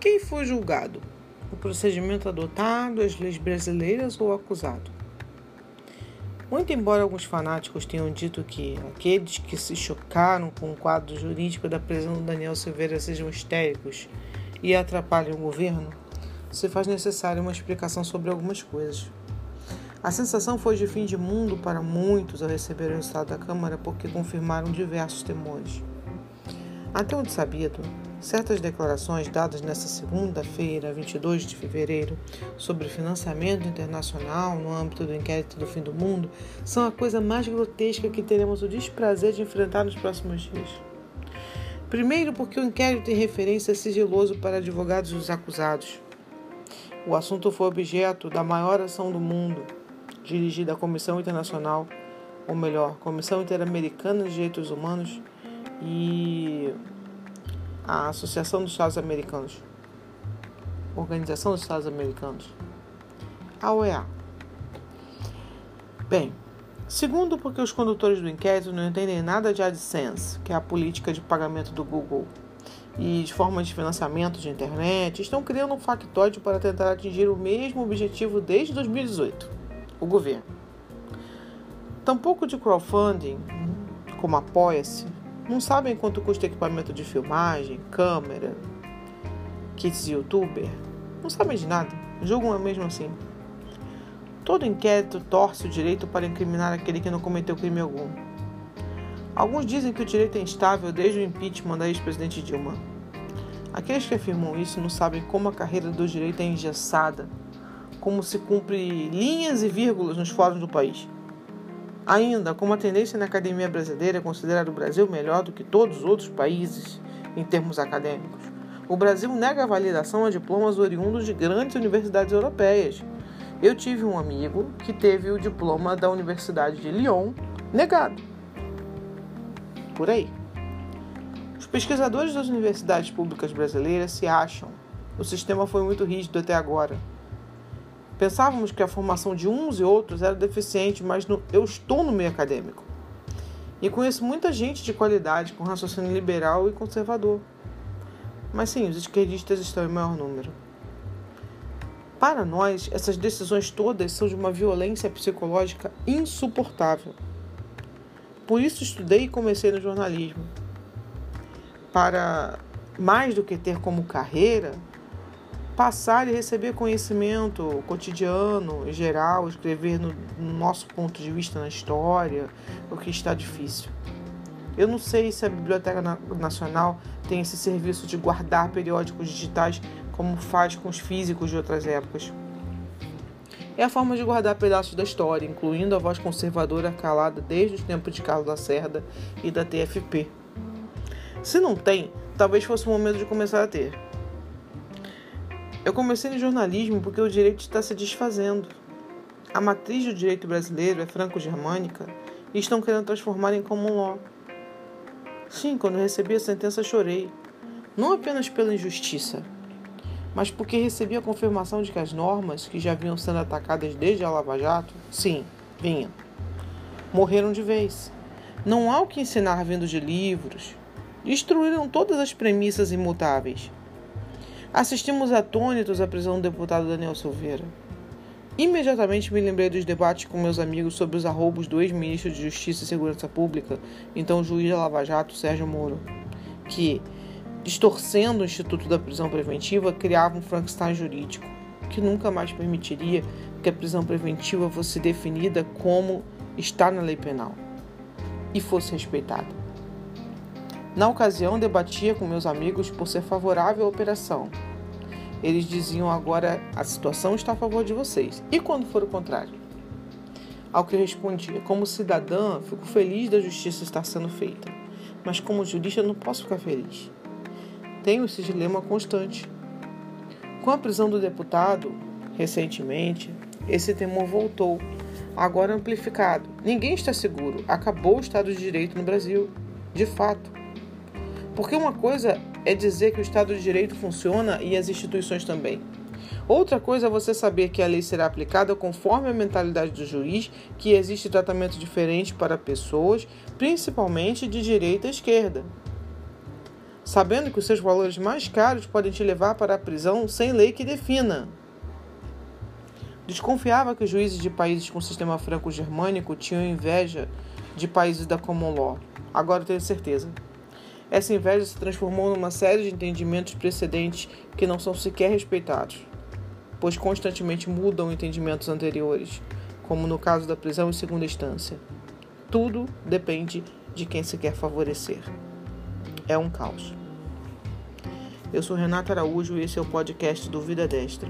Quem foi julgado? O procedimento adotado, as leis brasileiras ou o acusado? Muito embora alguns fanáticos tenham dito que aqueles que se chocaram com o quadro jurídico da prisão do Daniel Silveira sejam histéricos e atrapalhem o governo, se faz necessária uma explicação sobre algumas coisas. A sensação foi de fim de mundo para muitos ao receber o resultado da Câmara porque confirmaram diversos temores. Até onde sabido, certas declarações dadas nesta segunda-feira, 22 de fevereiro, sobre financiamento internacional no âmbito do inquérito do fim do mundo são a coisa mais grotesca que teremos o desprazer de enfrentar nos próximos dias. Primeiro, porque o inquérito tem referência sigiloso para advogados dos acusados. O assunto foi objeto da maior ação do mundo, dirigida à Comissão Internacional, ou melhor, Comissão Interamericana de Direitos Humanos e a Associação dos Estados Americanos, Organização dos Estados Americanos, a OEA. Bem, segundo, porque os condutores do inquérito não entendem nada de AdSense, que é a política de pagamento do Google, e de formas de financiamento de internet, estão criando um factóide para tentar atingir o mesmo objetivo desde 2018, o governo. Tampouco de crowdfunding, como Apoia-se, não sabem quanto custa equipamento de filmagem, câmera, kits de youtuber. Não sabem de nada. Julgam mesmo assim. Todo inquérito torce o direito para incriminar aquele que não cometeu crime algum. Alguns dizem que o direito é instável desde o impeachment da ex-presidente Dilma. Aqueles que afirmam isso não sabem como a carreira do direito é engessada, como se cumpre linhas e vírgulas nos fóruns do país. Ainda, como a tendência na academia brasileira é considerar o Brasil melhor do que todos os outros países em termos acadêmicos, o Brasil nega a validação a diplomas oriundos de grandes universidades europeias. Eu tive um amigo que teve o diploma da Universidade de Lyon negado. Por aí. Os pesquisadores das universidades públicas brasileiras se acham. O sistema foi muito rígido até agora. Pensávamos que a formação de uns e outros era deficiente, mas no, eu estou no meio acadêmico. E conheço muita gente de qualidade, com raciocínio liberal e conservador. Mas sim, os esquerdistas estão em maior número. Para nós, essas decisões todas são de uma violência psicológica insuportável. Por isso estudei e comecei no jornalismo. Para mais do que ter como carreira, passar e receber conhecimento cotidiano, geral, escrever no, no, nosso ponto de vista na história, o que está difícil. Eu não sei se a Biblioteca Nacional tem esse serviço de guardar periódicos digitais como faz com os físicos de outras épocas. É a forma de guardar pedaços da história, incluindo a voz conservadora calada desde os tempos de Carlos Lacerda e da TFP. Se não tem, talvez fosse o momento de começar a ter. Eu comecei no jornalismo porque o direito está se desfazendo. A matriz do direito brasileiro é franco-germânica e estão querendo transformar em common law. Sim, quando recebi a sentença chorei. Não apenas pela injustiça, mas porque recebi a confirmação de que as normas, que já vinham sendo atacadas desde a Lava Jato, sim, vinham, morreram de vez. Não há o que ensinar vindo de livros. Destruíram todas as premissas imutáveis. Assistimos atônitos à prisão do deputado Daniel Silveira. Imediatamente me lembrei dos debates com meus amigos sobre os arroubos do ex-ministro de Justiça e Segurança Pública, então juiz da Lava Jato, Sérgio Moro, que, distorcendo o Instituto da Prisão Preventiva, criava um Frankenstein jurídico, que nunca mais permitiria que a prisão preventiva fosse definida como está na lei penal e fosse respeitada. Na ocasião, debatia com meus amigos por ser favorável à operação. Eles diziam agora: a situação está a favor de vocês. E quando for o contrário? Ao que respondia: como cidadã, fico feliz da justiça estar sendo feita, mas como jurista não posso ficar feliz. Tenho esse dilema constante. Com a prisão do deputado, recentemente, esse temor voltou, agora amplificado. Ninguém está seguro. Acabou o Estado de Direito no Brasil. De fato. Porque uma coisa é dizer que o Estado de Direito funciona e as instituições também. Outra coisa é você saber que a lei será aplicada conforme a mentalidade do juiz, que existe tratamento diferente para pessoas, principalmente de direita e esquerda. sabendo que os seus valores mais caros podem te levar para a prisão sem lei que defina. Desconfiava que os juízes de países com sistema franco-germânico tinham inveja de países da common law. Agora tenho certeza. Essa inveja se transformou numa série de entendimentos precedentes que não são sequer respeitados, pois constantemente mudam entendimentos anteriores, como no caso da prisão em segunda instância. Tudo depende de quem se quer favorecer. É um caos. Eu sou Renata Araújo e esse é o podcast do Vida Destra.